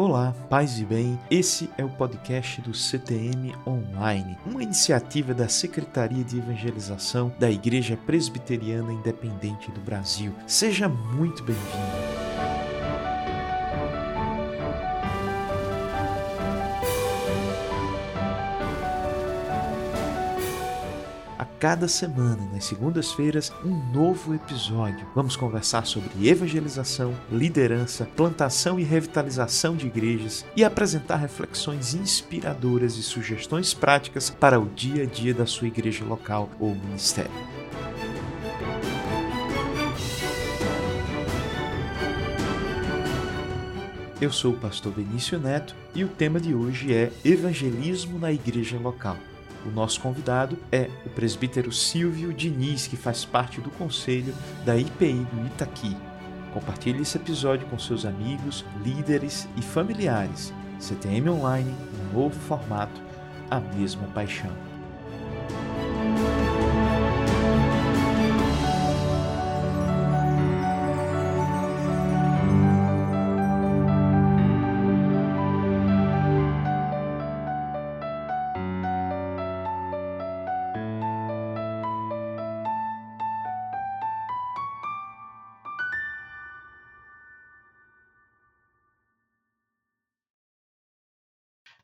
Olá, paz e bem. Esse é o podcast do CTM Online, uma iniciativa da Secretaria de Evangelização da Igreja Presbiteriana Independente do Brasil. Seja muito bem-vindo. Cada semana, nas segundas-feiras, um novo episódio. Vamos conversar sobre evangelização, liderança, plantação e revitalização de igrejas e apresentar reflexões inspiradoras e sugestões práticas para o dia a dia da sua igreja local ou ministério. Eu sou o pastor Benício Neto e o tema de hoje é Evangelismo na Igreja Local. O nosso convidado é o presbítero Silvio Diniz, que faz parte do conselho da IPI do Itaqui. Compartilhe esse episódio com seus amigos, líderes e familiares. CTM Online, um novo formato, a mesma paixão.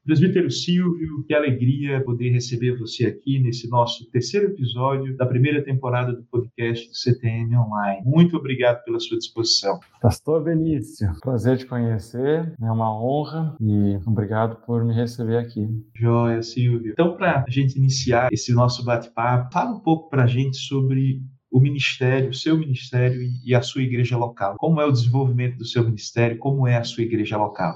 Presbítero Silvio, que alegria poder receber você aqui nesse nosso terceiro episódio da primeira temporada do podcast do CTN Online. Muito obrigado pela sua disposição. Pastor Benício, prazer te conhecer, é uma honra e obrigado por me receber aqui. Joia, Silvio. Então, para a gente iniciar esse nosso bate-papo, fala um pouco para a gente sobre o ministério, o seu ministério e a sua igreja local. Como é o desenvolvimento do seu ministério? Como é a sua igreja local?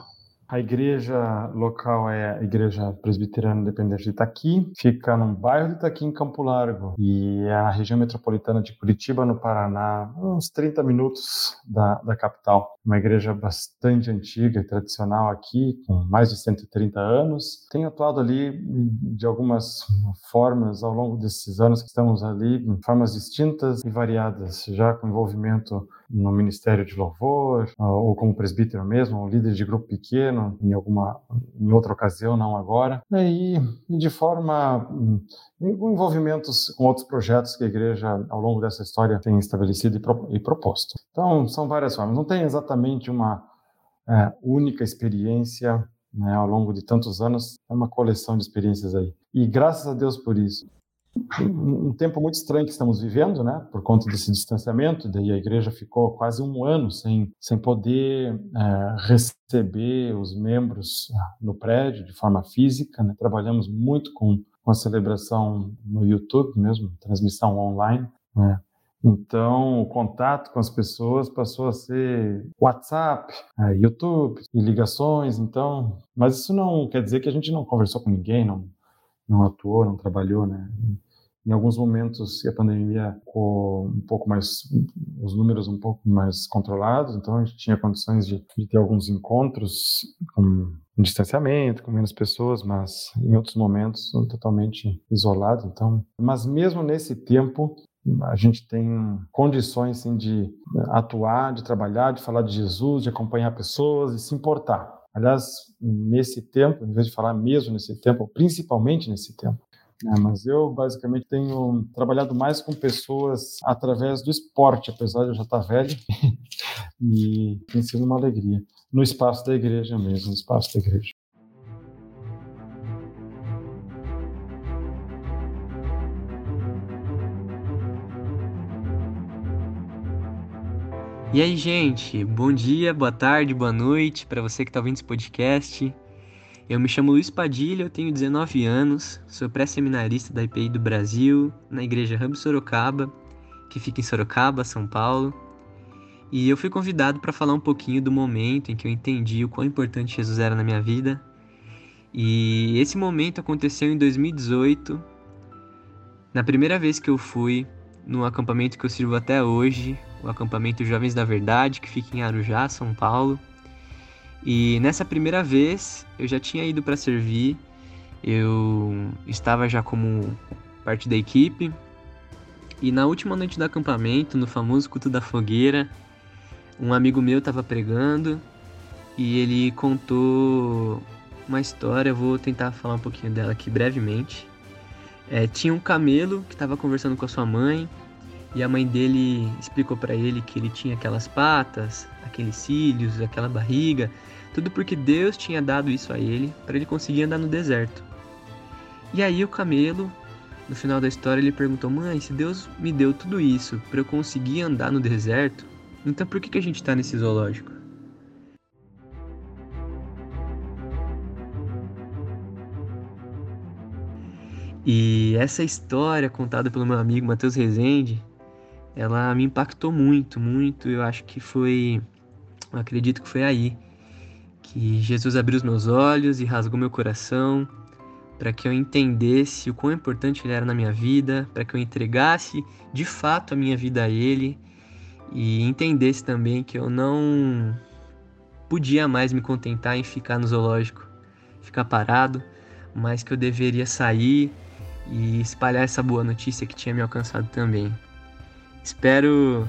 A igreja local é a Igreja Presbiteriana Independente de Itaqui, fica no bairro de Itaqui, em Campo Largo, e é na região metropolitana de Curitiba, no Paraná, uns 30 minutos da, da capital. Uma igreja bastante antiga e tradicional aqui, com mais de 130 anos. Tenho atuado ali de algumas formas ao longo desses anos que estamos ali, em formas distintas e variadas, já com envolvimento no Ministério de Louvor, ou como presbítero mesmo, ou líder de grupo pequeno, em alguma em outra ocasião, não agora. E, de forma envolvimentos com outros projetos que a igreja ao longo dessa história tem estabelecido e, pro, e proposto. Então, são várias formas. Não tem exatamente uma é, única experiência né, ao longo de tantos anos, é uma coleção de experiências aí. E graças a Deus por isso um tempo muito estranho que estamos vivendo, né, por conta desse distanciamento, daí a igreja ficou quase um ano sem, sem poder é, receber os membros ah, no prédio de forma física, né, trabalhamos muito com, com a celebração no YouTube mesmo, transmissão online, né, então, o contato com as pessoas passou a ser WhatsApp, é, YouTube e ligações. Então, mas isso não quer dizer que a gente não conversou com ninguém, não não atuou, não trabalhou, né? Em alguns momentos a pandemia ficou um pouco mais, os números um pouco mais controlados, então a gente tinha condições de, de ter alguns encontros com distanciamento, com menos pessoas, mas em outros momentos totalmente isolado. Então, mas mesmo nesse tempo a gente tem condições assim, de atuar, de trabalhar, de falar de Jesus, de acompanhar pessoas e se importar. Aliás, nesse tempo, em vez de falar mesmo nesse tempo, principalmente nesse tempo, né, mas eu basicamente tenho trabalhado mais com pessoas através do esporte, apesar de eu já estar velho, e tem sido uma alegria. No espaço da igreja mesmo, no espaço da igreja. E aí, gente, bom dia, boa tarde, boa noite para você que está ouvindo esse podcast. Eu me chamo Luiz Padilha, eu tenho 19 anos, sou pré-seminarista da IPI do Brasil, na Igreja Hub Sorocaba, que fica em Sorocaba, São Paulo. E eu fui convidado para falar um pouquinho do momento em que eu entendi o quão importante Jesus era na minha vida. E esse momento aconteceu em 2018, na primeira vez que eu fui no acampamento que eu sirvo até hoje, o acampamento Jovens da Verdade, que fica em Arujá, São Paulo. E nessa primeira vez eu já tinha ido para servir, eu estava já como parte da equipe. E na última noite do acampamento, no famoso culto da fogueira, um amigo meu estava pregando e ele contou uma história, eu vou tentar falar um pouquinho dela aqui brevemente. É, tinha um camelo que estava conversando com a sua mãe e a mãe dele explicou para ele que ele tinha aquelas patas, aqueles cílios, aquela barriga, tudo porque Deus tinha dado isso a ele para ele conseguir andar no deserto. E aí o camelo, no final da história, ele perguntou: "Mãe, se Deus me deu tudo isso para eu conseguir andar no deserto, então por que que a gente está nesse zoológico?" E essa história contada pelo meu amigo Matheus Rezende, ela me impactou muito, muito. Eu acho que foi, acredito que foi aí que Jesus abriu os meus olhos e rasgou meu coração para que eu entendesse o quão importante ele era na minha vida, para que eu entregasse de fato a minha vida a ele e entendesse também que eu não podia mais me contentar em ficar no zoológico, ficar parado, mas que eu deveria sair e espalhar essa boa notícia que tinha me alcançado também. Espero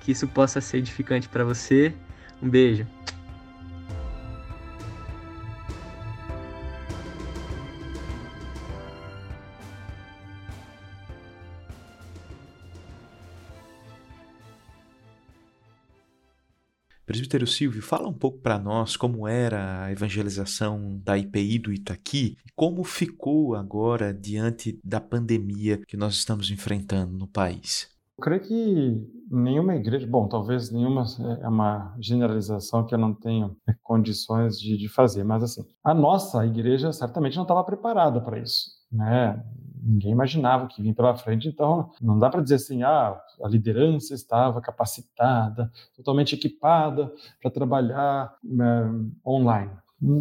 que isso possa ser edificante para você. Um beijo. Presbítero Silvio, fala um pouco para nós como era a evangelização da IPI do Itaqui e como ficou agora diante da pandemia que nós estamos enfrentando no país. Creio que nenhuma igreja, bom, talvez nenhuma é uma generalização que eu não tenho é, condições de, de fazer, mas assim, a nossa igreja certamente não estava preparada para isso, né? ninguém imaginava que vinha pela frente, então não dá para dizer assim, ah, a liderança estava capacitada, totalmente equipada para trabalhar né, online.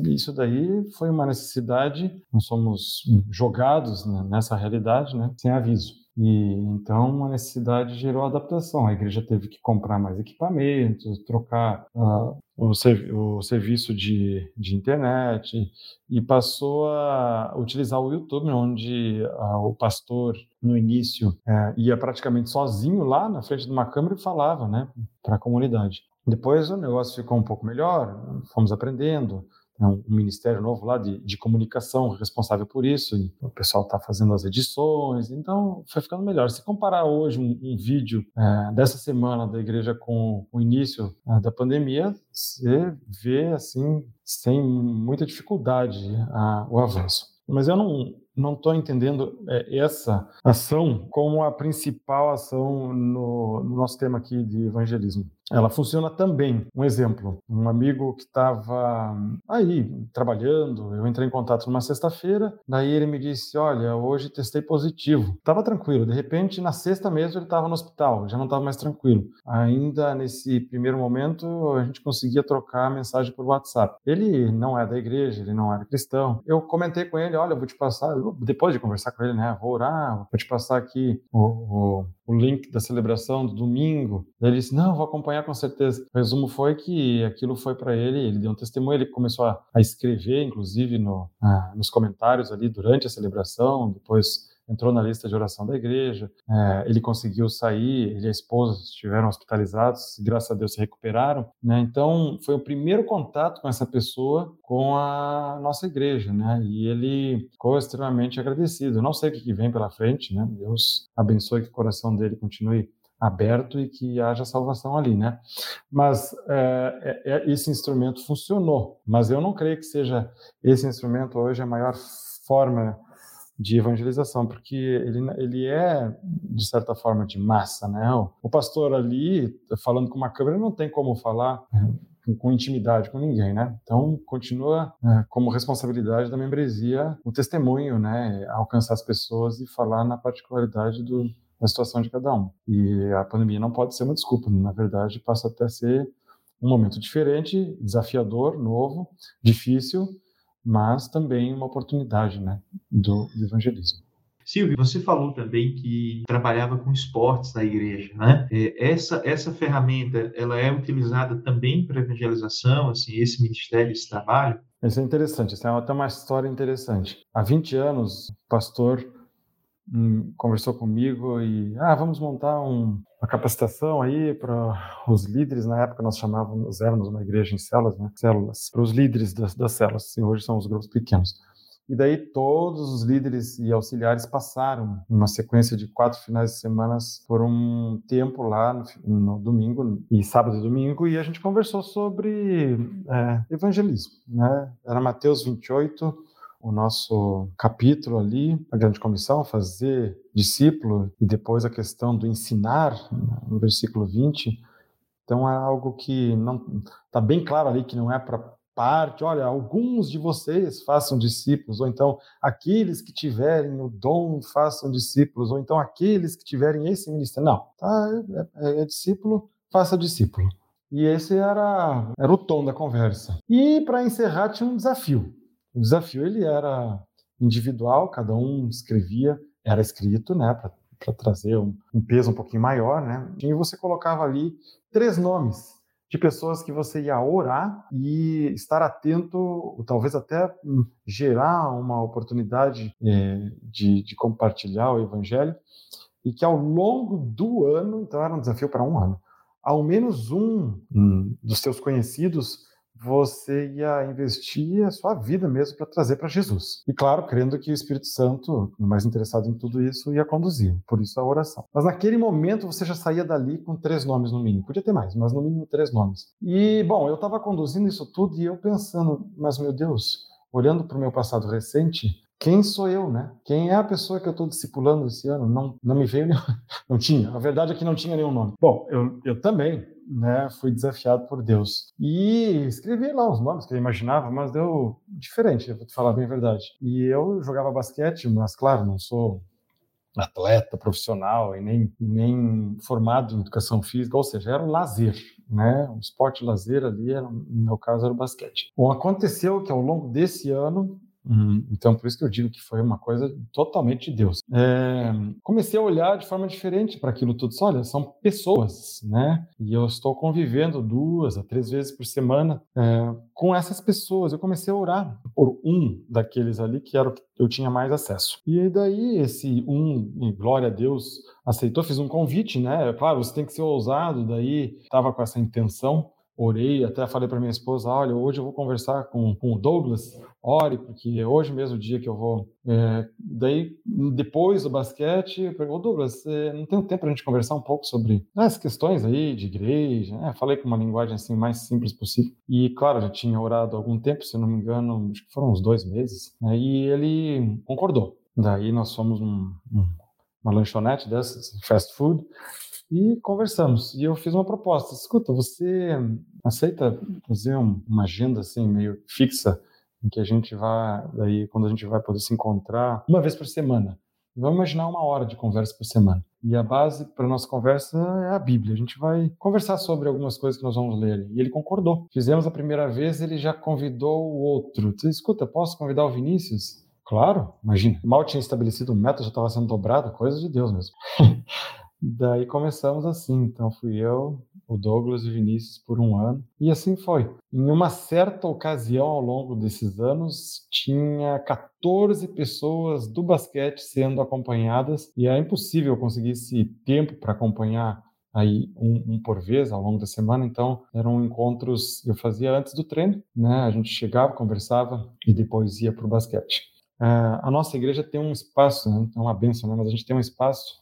Isso daí foi uma necessidade, não somos jogados nessa realidade, né, sem aviso. E então a necessidade gerou adaptação. A igreja teve que comprar mais equipamentos, trocar uh, o, serv o, serviço de, de internet e passou a utilizar o YouTube, onde uh, o pastor no início uh, ia praticamente sozinho lá na frente de uma câmera e falava, né, para a comunidade. Depois o negócio ficou um pouco melhor, fomos aprendendo, um ministério novo lá de, de comunicação responsável por isso, e o pessoal está fazendo as edições, então foi ficando melhor. Se comparar hoje um, um vídeo é, dessa semana da igreja com o início é, da pandemia, você vê assim, sem muita dificuldade a, o avanço. Mas eu não, não estou entendendo é, essa ação como a principal ação no, no, nosso tema aqui de evangelismo. Ela funciona também. Um exemplo: um amigo que estava aí trabalhando, eu entrei em contato numa sexta-feira, daí ele me disse: Olha, hoje testei positivo. Estava tranquilo, de repente, na sexta mesmo, ele estava no hospital, já não estava mais tranquilo. Ainda nesse primeiro momento, a gente conseguia trocar a mensagem por WhatsApp. Ele não é da igreja, ele não era cristão. Eu comentei com ele: Olha, vou te passar, depois de conversar com ele, né? Vou orar, vou te passar aqui o, o, o link da celebração do domingo. Ele disse: Não, vou acompanhar com certeza. O resumo foi que aquilo foi para ele, ele deu um testemunho, ele começou a, a escrever, inclusive, no, ah, nos comentários ali durante a celebração, depois entrou na lista de oração da igreja, é, ele conseguiu sair, ele e a esposa estiveram hospitalizados, graças a Deus se recuperaram, né? Então foi o primeiro contato com essa pessoa com a nossa igreja, né? E ele ficou extremamente agradecido. Não sei o que vem pela frente, né? Deus abençoe que o coração dele continue aberto e que haja salvação ali, né? Mas é, é, é esse instrumento funcionou, mas eu não creio que seja esse instrumento hoje a maior forma de evangelização, porque ele, ele é, de certa forma, de massa, né? O, pastor ali, falando com uma câmera, não tem como falar com, intimidade com ninguém, né? Então, continua é, como responsabilidade da membresia o testemunho, né? Alcançar as pessoas e falar na particularidade do, da situação de cada um. E a pandemia não pode ser uma desculpa, na verdade, passa até a ser um momento diferente, desafiador, novo, difícil, mas também uma oportunidade né, do, do evangelismo. Silvio, você falou também que trabalhava com esportes na igreja, né? É, essa essa ferramenta, ela é utilizada também para evangelização, assim, esse ministério, esse trabalho? Isso é interessante, isso é até uma história interessante. Há 20 anos, o pastor hum, conversou comigo e, ah, vamos montar um, uma capacitação aí para os líderes, na época nós chamávamos, éramos uma igreja em células, né? Células, para os líderes das, das células, assim, hoje são os grupos pequenos. E daí todos os líderes e auxiliares passaram uma sequência de quatro finais de semana por um tempo lá no, no domingo e sábado e domingo e a gente conversou sobre é, evangelismo, né? Era Mateus 28, o nosso capítulo ali, a grande comissão, fazer discípulo e depois a questão do ensinar no versículo 20. Então é algo que não está bem claro ali que não é para parte, olha, alguns de vocês façam discípulos, ou então aqueles que tiverem o dom façam discípulos, ou então aqueles que tiverem esse ministério. Não, tá, é, é, é discípulo, faça discípulo. E esse era, era o tom da conversa. E para encerrar tinha um desafio. O desafio ele era individual, cada um escrevia, era escrito, né, para trazer um, um peso um pouquinho maior, né? E você colocava ali três nomes de pessoas que você ia orar e estar atento, talvez até hum, gerar uma oportunidade é, de, de, compartilhar o evangelho, e que ao longo do ano, então era um desafio para um ano, ao menos um hum, dos seus conhecidos você ia investir a sua vida mesmo para trazer para Jesus. E claro, crendo que o Espírito Santo, mais interessado em tudo isso, ia conduzir. Por isso a oração. Mas naquele momento você já saía dali com três nomes no mínimo. Podia ter mais, mas no mínimo três nomes. E, bom, eu estava conduzindo isso tudo e eu pensando, mas meu Deus, olhando para o meu passado recente, quem sou eu, né? Quem é a pessoa que eu estou discipulando esse ano? Não, não me veio, nenhum, não tinha. A verdade é que não tinha nenhum nome. Bom, eu, eu também né, fui desafiado por Deus. E escrevi lá os nomes que eu imaginava, mas deu diferente, vou te falar bem a verdade. E eu jogava basquete, mas claro, não sou atleta profissional e nem, nem formado em educação física, ou seja, era um lazer, né? Um esporte lazer ali, era, no meu caso, era o basquete. Bom, aconteceu que ao longo desse ano Uhum. Então, por isso que eu digo que foi uma coisa totalmente de Deus. É, comecei a olhar de forma diferente para aquilo tudo. Olha, são pessoas, né? E eu estou convivendo duas a três vezes por semana é, com essas pessoas. Eu comecei a orar por um daqueles ali que era o que eu tinha mais acesso. E daí, esse um, glória a Deus, aceitou, fiz um convite, né? Claro, você tem que ser ousado, daí estava com essa intenção orei, até falei para minha esposa, olha, hoje eu vou conversar com, com o Douglas, ore, porque é hoje mesmo o dia que eu vou. É, daí, depois do basquete, eu ô Douglas, não tem tempo para a gente conversar um pouco sobre as questões aí de igreja, né? Falei com uma linguagem assim mais simples possível. E, claro, já tinha orado algum tempo, se não me engano, acho que foram uns dois meses, né? e ele concordou. Daí nós fomos um, um, uma lanchonete dessas, fast food, e conversamos. E eu fiz uma proposta. Escuta, você aceita fazer uma agenda assim meio fixa em que a gente vai, daí quando a gente vai poder se encontrar uma vez por semana. Vamos imaginar uma hora de conversa por semana. E a base para nossa conversa é a Bíblia. A gente vai conversar sobre algumas coisas que nós vamos ler. E ele concordou. Fizemos a primeira vez, ele já convidou o outro. Disse, escuta, posso convidar o Vinícius? Claro, imagina. Mal tinha estabelecido o método, já estava sendo dobrado, coisa de Deus mesmo. Daí começamos assim. Então fui eu, o Douglas e o Vinícius por um ano. E assim foi. Em uma certa ocasião ao longo desses anos, tinha 14 pessoas do basquete sendo acompanhadas e é impossível conseguir esse tempo para acompanhar aí um, um, por vez ao longo da semana. Então eram encontros eu fazia antes do treino, né? A gente chegava, conversava e depois ia para o basquete. Uh, a nossa igreja tem um espaço, né? é uma benção, né? mas a gente tem um espaço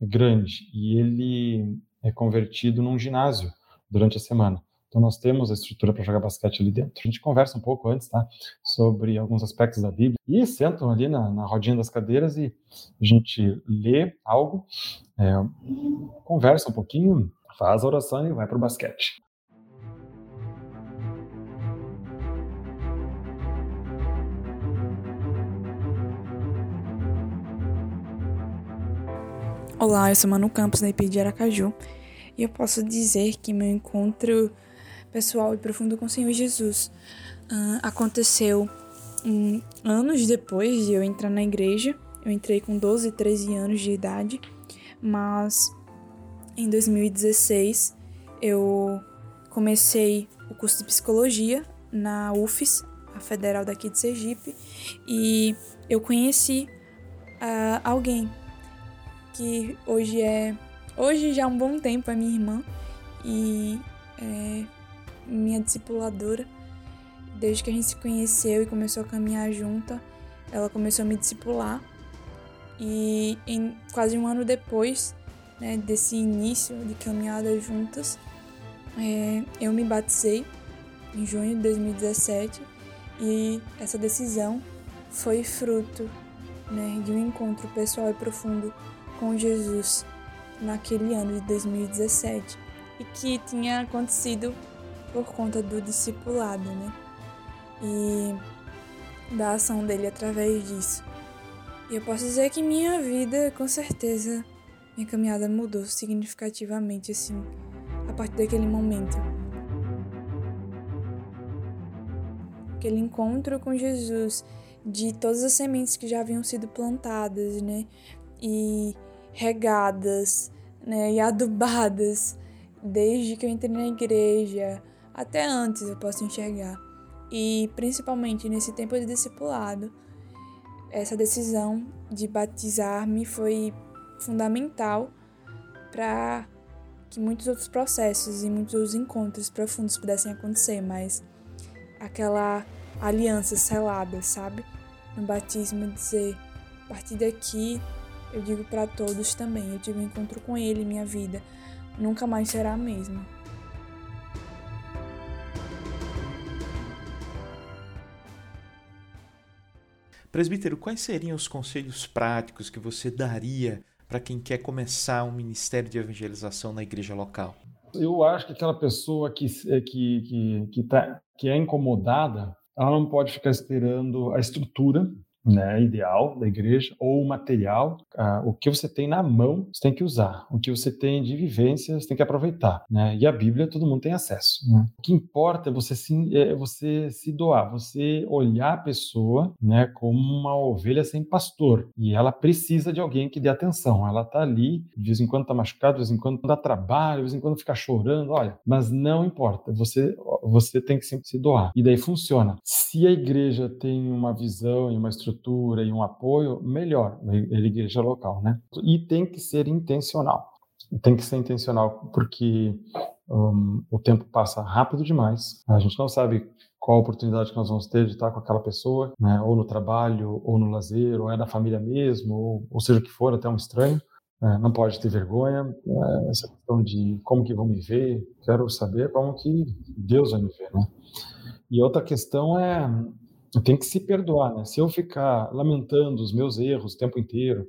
grande e ele é convertido num ginásio durante a semana. Então nós temos a estrutura para jogar basquete ali dentro. A gente conversa um pouco antes, tá? Sobre alguns aspectos da Bíblia e sentam ali na, na rodinha das cadeiras e a gente lê algo, é, conversa um pouquinho, faz a oração e vai para o basquete. Olá, eu sou Manu Campos, da IP de Aracaju, e eu posso dizer que meu encontro pessoal e profundo com o Senhor Jesus uh, aconteceu um, anos depois de eu entrar na igreja. Eu entrei com 12, 13 anos de idade, mas em 2016 eu comecei o curso de psicologia na UFES, a federal daqui de Sergipe, e eu conheci uh, alguém que hoje é hoje já há um bom tempo é minha irmã e é minha discipuladora. Desde que a gente se conheceu e começou a caminhar junta, ela começou a me discipular. E em quase um ano depois né, desse início de caminhada juntas, é, eu me batizei em junho de 2017 e essa decisão foi fruto né, de um encontro pessoal e profundo com Jesus naquele ano de 2017 e que tinha acontecido por conta do discipulado, né? E da ação dele através disso. E eu posso dizer que minha vida, com certeza, minha caminhada mudou significativamente assim, a partir daquele momento. Aquele encontro com Jesus, de todas as sementes que já haviam sido plantadas, né? E regadas, né? E adubadas desde que eu entrei na igreja, até antes eu posso enxergar. E principalmente nesse tempo de discipulado, essa decisão de batizar-me foi fundamental para que muitos outros processos e muitos outros encontros profundos pudessem acontecer, mas aquela aliança selada, sabe? No batismo dizer, a partir daqui eu digo para todos também, eu tive um encontro com ele em minha vida, nunca mais será a mesma. Presbítero, quais seriam os conselhos práticos que você daria para quem quer começar um ministério de evangelização na igreja local? Eu acho que aquela pessoa que, que, que, que, tá, que é incomodada, ela não pode ficar esperando a estrutura né, ideal da igreja, ou material, ah, o que você tem na mão, você tem que usar. O que você tem de vivência, você tem que aproveitar. Né? E a Bíblia, todo mundo tem acesso. Né? O que importa é você se, é você se doar, você olhar a pessoa né, como uma ovelha sem pastor. E ela precisa de alguém que dê atenção. Ela está ali, de vez em quando está machucada, de vez em quando dá trabalho, de vez em quando fica chorando, olha. Mas não importa, você, você tem que sempre se doar. E daí funciona. Se a igreja tem uma visão e uma estrutura estrutura e um apoio, melhor a igreja local, né? E tem que ser intencional. Tem que ser intencional porque um, o tempo passa rápido demais. A gente não sabe qual a oportunidade que nós vamos ter de estar com aquela pessoa, né? Ou no trabalho, ou no lazer, ou é da família mesmo, ou, ou seja o que for, até um estranho. É, não pode ter vergonha. É, essa questão de como que vão me ver, quero saber como que Deus vai me ver, né? E outra questão é tem que se perdoar, né? Se eu ficar lamentando os meus erros o tempo inteiro,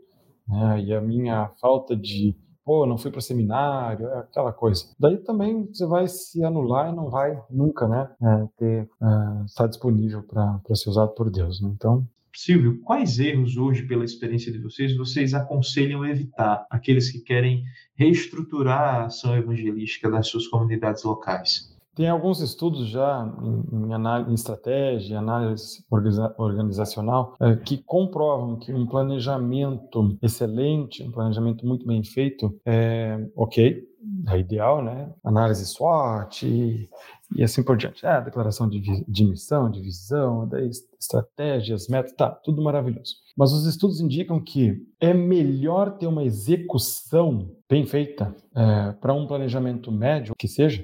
né, e a minha falta de, pô, não fui para seminário, é aquela coisa. Daí também você vai se anular e não vai nunca, né, é, ter, é, estar disponível para ser usado por Deus, né? Então, Silvio, quais erros hoje, pela experiência de vocês, vocês aconselham evitar aqueles que querem reestruturar a ação evangelística das suas comunidades locais? Tem alguns estudos já em, em, análise, em estratégia, análise organizacional, é, que comprovam que um planejamento excelente, um planejamento muito bem feito, é ok, é ideal, né? Análise SWOT e, e assim por diante. É, declaração de, de missão, de visão, estratégias, métodos, tá, tudo maravilhoso. Mas os estudos indicam que é melhor ter uma execução bem feita é, para um planejamento médio, que seja,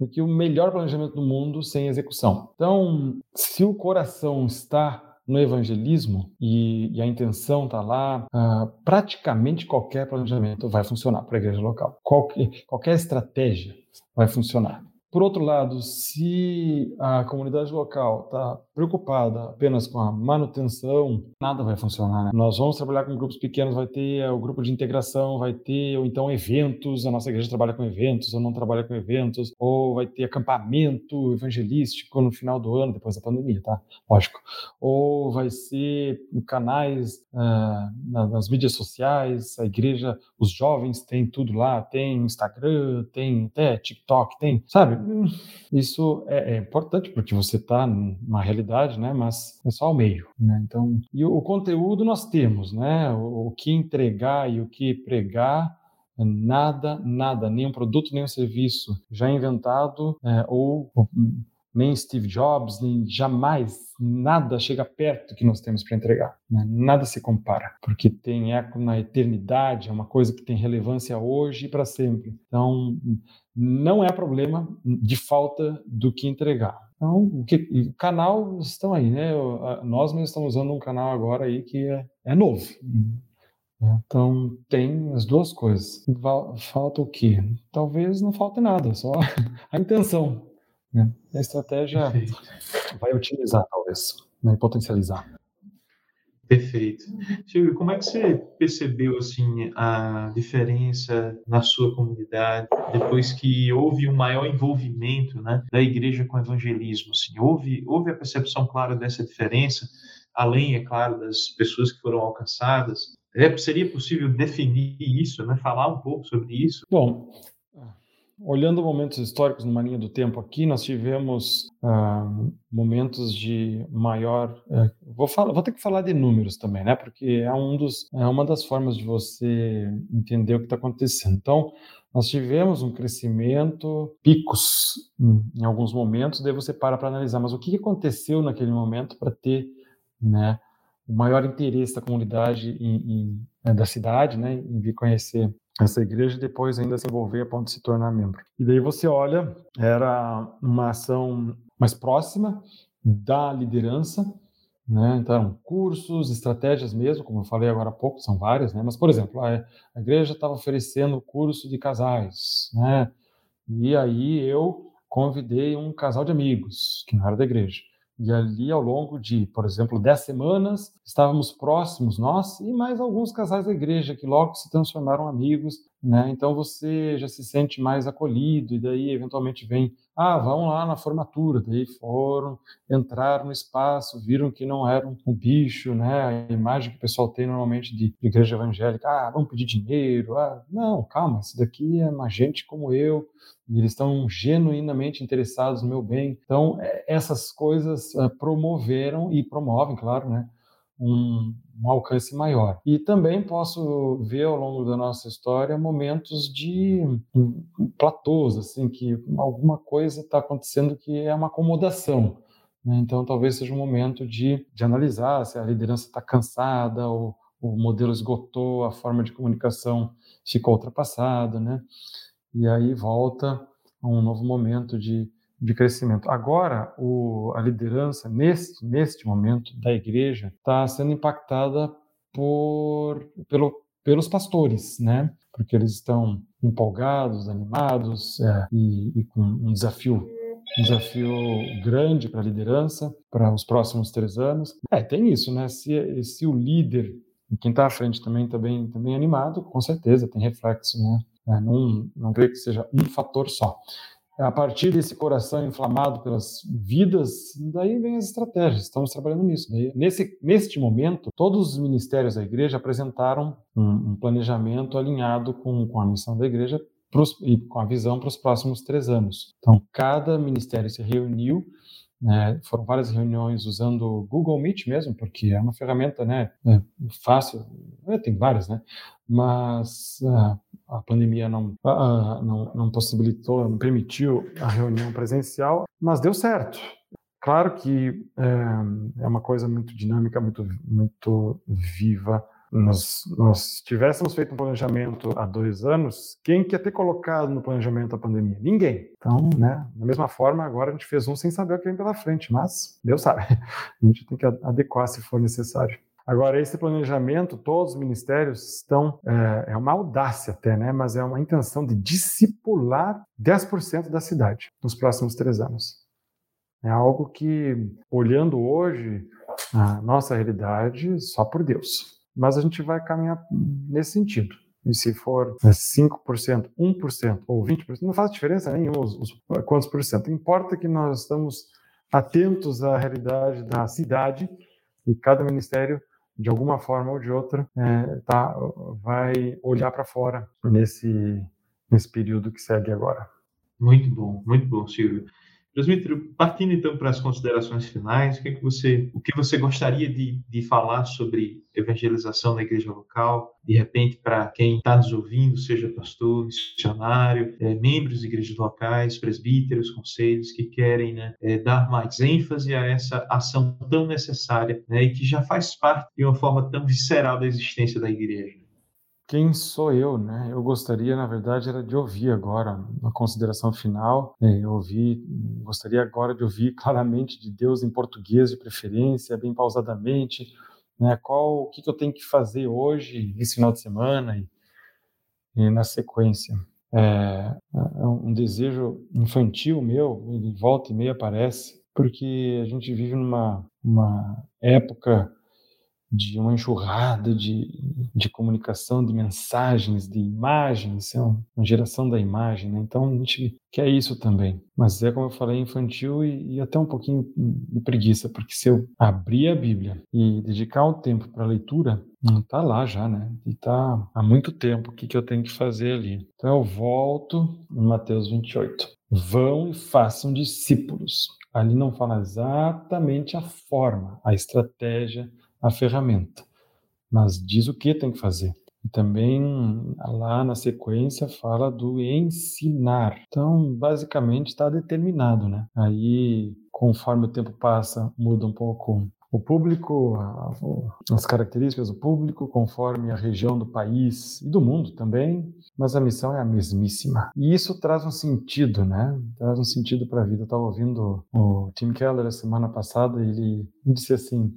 do que o melhor planejamento do mundo sem execução. Então, se o coração está no evangelismo e, e a intenção está lá, uh, praticamente qualquer planejamento vai funcionar para a igreja local. Qualquer, qualquer estratégia vai funcionar. Por outro lado, se a comunidade local está preocupada apenas com a manutenção, nada vai funcionar. Né? Nós vamos trabalhar com grupos pequenos, vai ter o grupo de integração, vai ter ou então eventos, a nossa igreja trabalha com eventos ou não trabalha com eventos, ou vai ter acampamento evangelístico no final do ano, depois da pandemia, tá? Lógico. Ou vai ser canais uh, nas mídias sociais, a igreja, os jovens têm tudo lá, tem Instagram, tem até TikTok, tem, sabe? Isso é, é importante porque você está numa realidade, né? Mas é só o meio, né? Então, e o, o conteúdo nós temos, né? O, o, que entregar e o que pregar nada, nada, nenhum produto, nenhum serviço já inventado é, ou nem Steve Jobs, nem jamais nada chega perto que nós temos para entregar. Né? Nada se compara, porque tem eco na eternidade, é uma coisa que tem relevância hoje e para sempre. Então, não é problema de falta do que entregar. Então, o, que, canal estão aí, né? Nós mesmo estamos usando um canal agora aí que é, é novo. Então, tem as duas coisas. Falta o quê? Talvez não falte nada, só a intenção. Né? A estratégia Perfeito. vai otimizar, talvez, né? e potencializar. Perfeito. Silvio, como é que você percebeu assim a diferença na sua comunidade depois que houve um maior envolvimento né, da igreja com o evangelismo? Assim, houve, houve a percepção clara dessa diferença, além, é claro, das pessoas que foram alcançadas? É, seria possível definir isso, né, falar um pouco sobre isso? Bom, Olhando momentos históricos numa linha do tempo aqui, nós tivemos uh, momentos de maior. Uh, vou, falar, vou ter que falar de números também, né? Porque é, um dos, é uma das formas de você entender o que está acontecendo. Então, nós tivemos um crescimento, picos em, em alguns momentos, daí você para para analisar, mas o que aconteceu naquele momento para ter né, o maior interesse da comunidade em, em, né, da cidade, né, em vir conhecer essa igreja e depois ainda se envolver a ponto de se tornar membro. E daí você olha, era uma ação mais próxima da liderança, né? Então, cursos, estratégias mesmo, como eu falei agora há pouco, são várias, né? Mas, por exemplo, a, igreja estava oferecendo curso de casais, né? E aí eu convidei um casal de amigos, que não era da igreja. E ali, ao longo de, por exemplo, dez semanas, estávamos próximos, nós e mais alguns casais da igreja, que logo se transformaram amigos, né? Então você já se sente mais acolhido, e daí eventualmente vem, ah, vão lá na formatura. Daí foram, entraram no espaço, viram que não era um bicho, né? A imagem que o pessoal tem normalmente de igreja evangélica, ah, vamos pedir dinheiro, ah, não, calma, isso daqui é uma gente como eu, e eles estão genuinamente interessados no meu bem. Então, é, essas coisas uh, promoveram e promovem, claro, né, um, um, alcance maior. E também posso ver ao longo da nossa história momentos de um, platôs, assim, que alguma coisa está acontecendo que é uma acomodação. Né? Então, talvez seja um momento de, de analisar se a liderança está cansada ou o modelo esgotou, a forma de comunicação ficou ultrapassada, né? e aí volta a um novo momento de, de crescimento. Agora, o, a liderança, neste, neste momento da igreja, está sendo impactada por, pelo, pelos pastores, né? Porque eles estão empolgados, animados é, e, e, com um desafio, um desafio grande para a liderança para os próximos três anos. É, tem isso, né? Se, se o líder, quem está à frente também está bem, tá bem animado, com certeza tem reflexo, né? É, não, não creio que seja um fator só. A partir desse coração inflamado pelas vidas, daí vem as estratégias. Estamos trabalhando nisso. Daí, nesse, neste momento, todos os ministérios da igreja apresentaram um, um planejamento alinhado com, com a missão da igreja pros, e com a visão para os próximos três anos. Então, cada ministério se reuniu né, foram várias reuniões usando o Google Meet mesmo, porque é uma ferramenta né, é fácil, é, tem várias, né? mas uh, a pandemia não, uh, não, não possibilitou, não permitiu a reunião presencial, mas deu certo. Claro que é, é uma coisa muito dinâmica, muito, muito viva, nós, nós tivéssemos feito um planejamento há dois anos, quem quer ter colocado no planejamento a pandemia? Ninguém. Então, né, da mesma forma, agora a gente fez um sem saber o que vem pela frente, mas Deus sabe. A gente tem que adequar se for necessário. Agora, esse planejamento, todos os ministérios estão, é, é, uma audácia até, né? mas é uma intenção de discipular 10% da cidade nos próximos três anos. É algo que, olhando hoje a nossa realidade, só por Deus mas a gente vai caminhar nesse sentido. E se for 5%, 1% ou 20%, não faz diferença nenhuma os, os, quantos por cento. Importa que nós estamos atentos à realidade da cidade e cada ministério, de alguma forma ou de outra, é, tá, vai olhar para fora nesse, nesse período que segue agora. Muito bom, muito bom, Silvio. Presbítero, partindo então para as considerações finais, o que, é que você, o que você gostaria de, de falar sobre evangelização na igreja local? De repente, para quem está nos ouvindo, seja pastor, missionário, é, membros de igrejas locais, presbíteros, conselhos, que querem né, é, dar mais ênfase a essa ação tão necessária né, e que já faz parte de uma forma tão visceral da existência da igreja quem sou eu, né? Eu gostaria, na verdade, era de ouvir agora, na consideração final, né? eu ouvi, gostaria agora de ouvir claramente de Deus em português de preferência, bem pausadamente, né? Qual, o que, que eu tenho que fazer hoje, esse final de semana e, e na sequência. É, é um desejo infantil meu, ele volta e meia aparece, porque a gente vive numa uma época de uma enxurrada de, de comunicação, de mensagens, de imagens, é uma geração da imagem, né? Então a gente quer isso também. Mas é como eu falei, infantil e, e até um pouquinho de preguiça, porque se eu abrir a Bíblia e dedicar um tempo para leitura, não está lá já, né? E está há muito tempo. O que, que eu tenho que fazer ali? Então eu volto em Mateus 28. Vão e façam discípulos. Ali não fala exatamente a forma, a estratégia, a ferramenta, mas diz o que tem que fazer. E também lá na sequência fala do ensinar. Então, basicamente está determinado, né? Aí, conforme o tempo passa, muda um pouco o público, as características do público, conforme a região do país e do mundo também, mas a missão é a mesmíssima. E isso traz um sentido, né? Traz um sentido para a vida. Eu estava ouvindo o Tim Keller a semana passada, ele disse assim: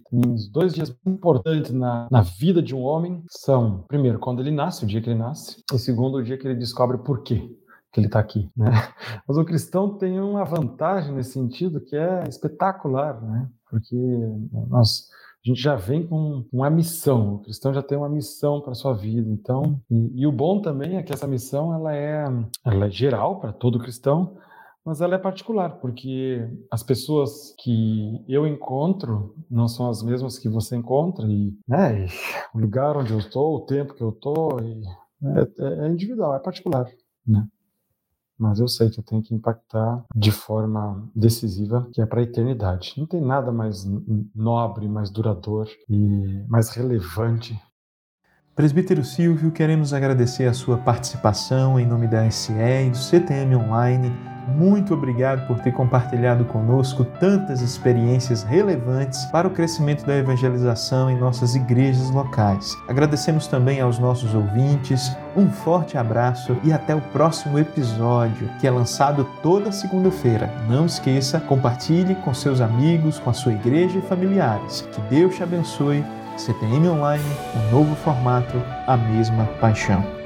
dois dias importantes na, na vida de um homem são, primeiro, quando ele nasce, o dia que ele nasce, e segundo, o dia que ele descobre por quê que ele está aqui, né? Mas o cristão tem uma vantagem nesse sentido que é espetacular, né? Porque nós a gente já vem com uma missão, o cristão já tem uma missão para sua vida. Então, e, e, o bom também é que essa missão ela é, ela é geral para todo cristão, mas ela é particular, porque as pessoas que eu encontro não são as mesmas que você encontra e, né, e o lugar onde eu estou, o tempo que eu estou, é, é individual, é particular, né? Mas eu sei que eu tenho que impactar de forma decisiva, que é para a eternidade. Não tem nada mais nobre, mais duradouro e mais relevante. Presbítero Silvio, queremos agradecer a sua participação em nome da SE e do CTM Online muito obrigado por ter compartilhado conosco tantas experiências relevantes para o crescimento da evangelização em nossas igrejas locais. Agradecemos também aos nossos ouvintes, um forte abraço e até o próximo episódio, que é lançado toda segunda-feira. Não esqueça, compartilhe com seus amigos, com a sua igreja e familiares. Que Deus te abençoe. CTM Online, um novo formato, a mesma paixão.